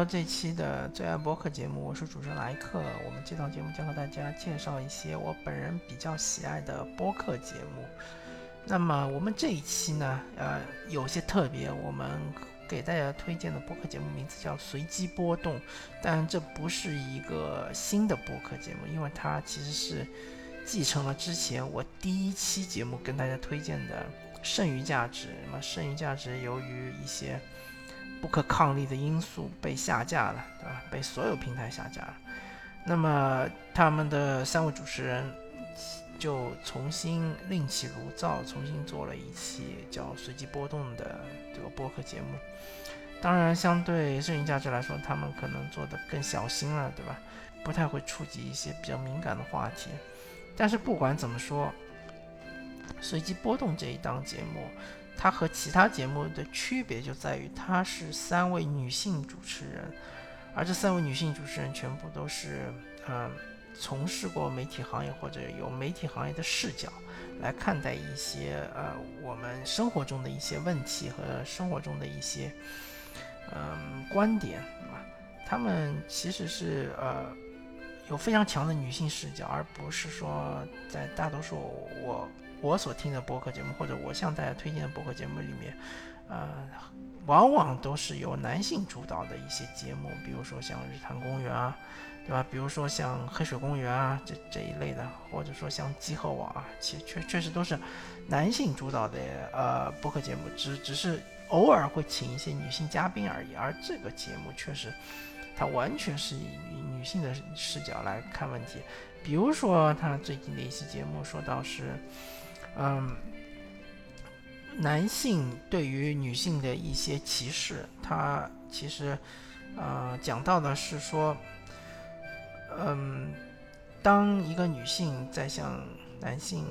到这期的最爱播客节目，我是主持人莱克。我们这档节目将和大家介绍一些我本人比较喜爱的播客节目。那么我们这一期呢，呃，有些特别，我们给大家推荐的播客节目名字叫《随机波动》，但这不是一个新的播客节目，因为它其实是继承了之前我第一期节目跟大家推荐的《剩余价值》。那么《剩余价值》由于一些不可抗力的因素被下架了，对吧？被所有平台下架了。那么他们的三位主持人就重新另起炉灶，重新做了一期叫《随机波动》的这个播客节目。当然，相对剩余价值来说，他们可能做的更小心了，对吧？不太会触及一些比较敏感的话题。但是不管怎么说，《随机波动》这一档节目。它和其他节目的区别就在于，它是三位女性主持人，而这三位女性主持人全部都是，嗯，从事过媒体行业或者有媒体行业的视角来看待一些呃我们生活中的一些问题和生活中的一些，嗯，观点，对吧？他们其实是呃有非常强的女性视角，而不是说在大多数我。我所听的播客节目，或者我向大家推荐的播客节目里面，呃，往往都是由男性主导的一些节目，比如说像日坛公园啊，对吧？比如说像黑水公园啊这这一类的，或者说像集合网啊，其确确实都是男性主导的呃播客节目，只只是偶尔会请一些女性嘉宾而已。而这个节目确实，它完全是以女性的视角来看问题。比如说他最近的一期节目说到是。嗯，男性对于女性的一些歧视，他其实，呃，讲到的是说，嗯，当一个女性在向男性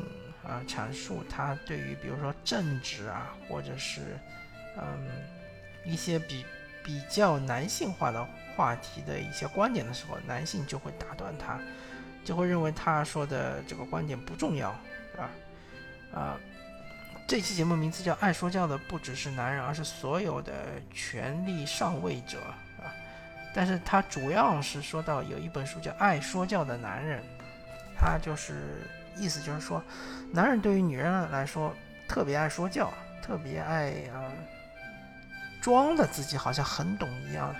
啊阐述她对于比如说政治啊，或者是嗯一些比比较男性化的话题的一些观点的时候，男性就会打断她，就会认为她说的这个观点不重要，是吧？啊，这期节目名字叫“爱说教的不只是男人，而是所有的权力上位者”啊。但是它主要是说到有一本书叫《爱说教的男人》，他就是意思就是说，男人对于女人来说特别爱说教，特别爱啊，装的自己好像很懂一样。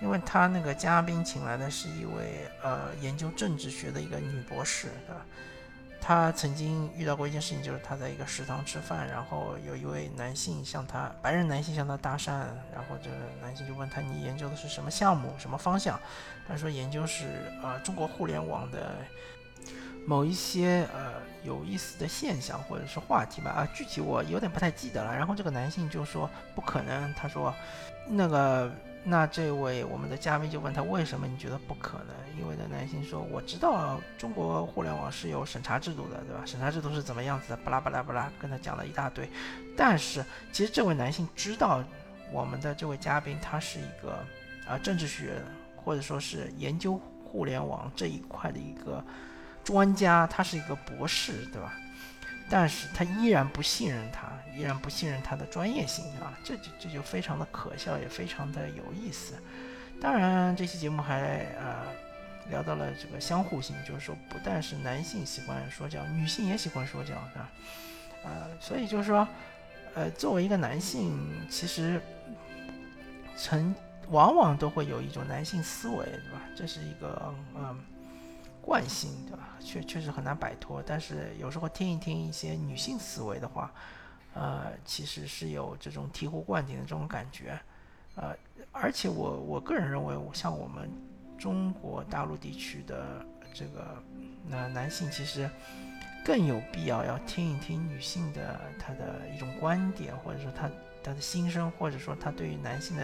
因为他那个嘉宾请来的是一位呃研究政治学的一个女博士，对吧？他曾经遇到过一件事情，就是他在一个食堂吃饭，然后有一位男性向他，白人男性向他搭讪，然后这男性就问他：“你研究的是什么项目，什么方向？”他说：“研究是呃中国互联网的某一些呃有意思的现象或者是话题吧。”啊，具体我有点不太记得了。然后这个男性就说：“不可能。”他说：“那个。”那这位我们的嘉宾就问他为什么你觉得不可能？因为那男性说我知道中国互联网是有审查制度的，对吧？审查制度是怎么样子的？巴拉巴拉巴拉，跟他讲了一大堆。但是其实这位男性知道我们的这位嘉宾他是一个啊政治学或者说是研究互联网这一块的一个专家，他是一个博士，对吧？但是他依然不信任他，依然不信任他的专业性啊，这就这就非常的可笑，也非常的有意思。当然，这期节目还呃聊到了这个相互性，就是说不但是男性喜欢说教，女性也喜欢说教，是吧？呃，所以就是说，呃，作为一个男性，其实曾往往都会有一种男性思维，对吧？这是一个嗯。惯性对吧？确确实很难摆脱。但是有时候听一听一些女性思维的话，呃，其实是有这种醍醐灌顶的这种感觉。呃，而且我我个人认为，像我们中国大陆地区的这个那男性，其实更有必要要听一听女性的她的一种观点，或者说她她的心声，或者说她对于男性的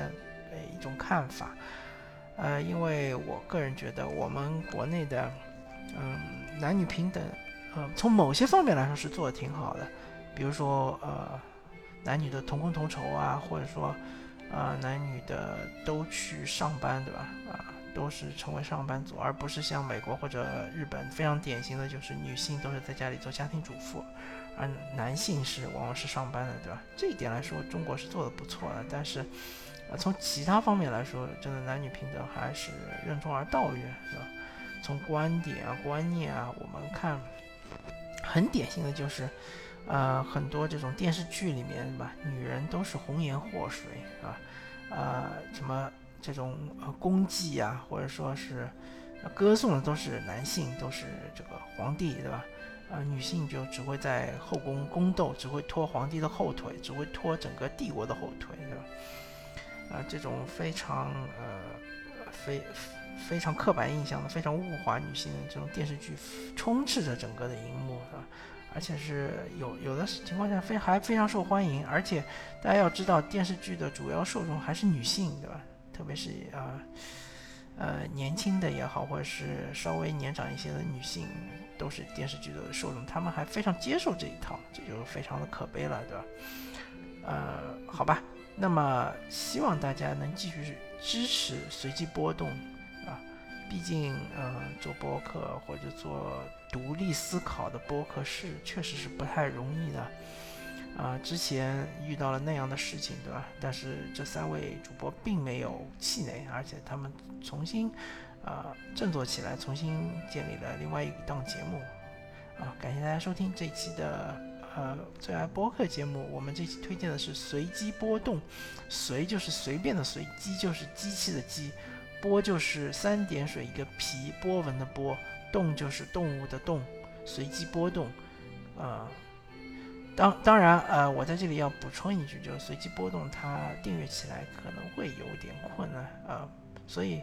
呃一种看法。呃，因为我个人觉得我们国内的。嗯，男女平等，呃，从某些方面来说是做的挺好的，比如说呃，男女的同工同酬啊，或者说，呃，男女的都去上班，对吧？啊，都是成为上班族，而不是像美国或者日本非常典型的就是女性都是在家里做家庭主妇，而男性是往往是上班的，对吧？这一点来说，中国是做的不错的，但是啊，从其他方面来说，真的男女平等还是任重而道远，是吧？从观点啊、观念啊，我们看，很典型的就是，呃，很多这种电视剧里面，吧？女人都是红颜祸水，啊，呃，什么这种呃功绩啊，或者说是歌颂的都是男性，都是这个皇帝，对吧？啊，女性就只会在后宫宫斗，只会拖皇帝的后腿，只会拖整个帝国的后腿，对吧？啊，这种非常呃非非常刻板印象的、非常物化女性的这种电视剧，充斥着整个的荧幕，是吧？而且是有有的情况下非还非常受欢迎，而且大家要知道，电视剧的主要受众还是女性，对吧？特别是啊呃年轻的也好，或者是稍微年长一些的女性。都是电视剧的受众，他们还非常接受这一套，这就非常的可悲了，对吧？呃，好吧，那么希望大家能继续支持随机波动，毕竟呃做播客或者做独立思考的播客是确实是不太容易的啊。之前遇到了那样的事情，对吧？但是这三位主播并没有气馁，而且他们重新。啊，振作起来，重新建立了另外一档节目，啊，感谢大家收听这一期的呃最爱播客节目。我们这期推荐的是随机波动，随就是随便的随，机就是机器的机，波就是三点水一个皮波纹的波，动就是动物的动，随机波动。啊，当当然呃，我在这里要补充一句，就是随机波动它订阅起来可能会有点困难啊，所以。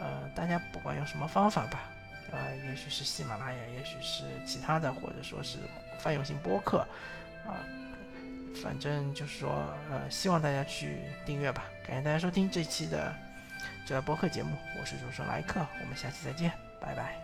呃，大家不管用什么方法吧，呃，也许是喜马拉雅，也许是其他的，或者说是泛用型播客，啊，反正就是说，呃，希望大家去订阅吧。感谢大家收听这期的这播客节目，我是主持人莱克，我们下期再见，拜拜。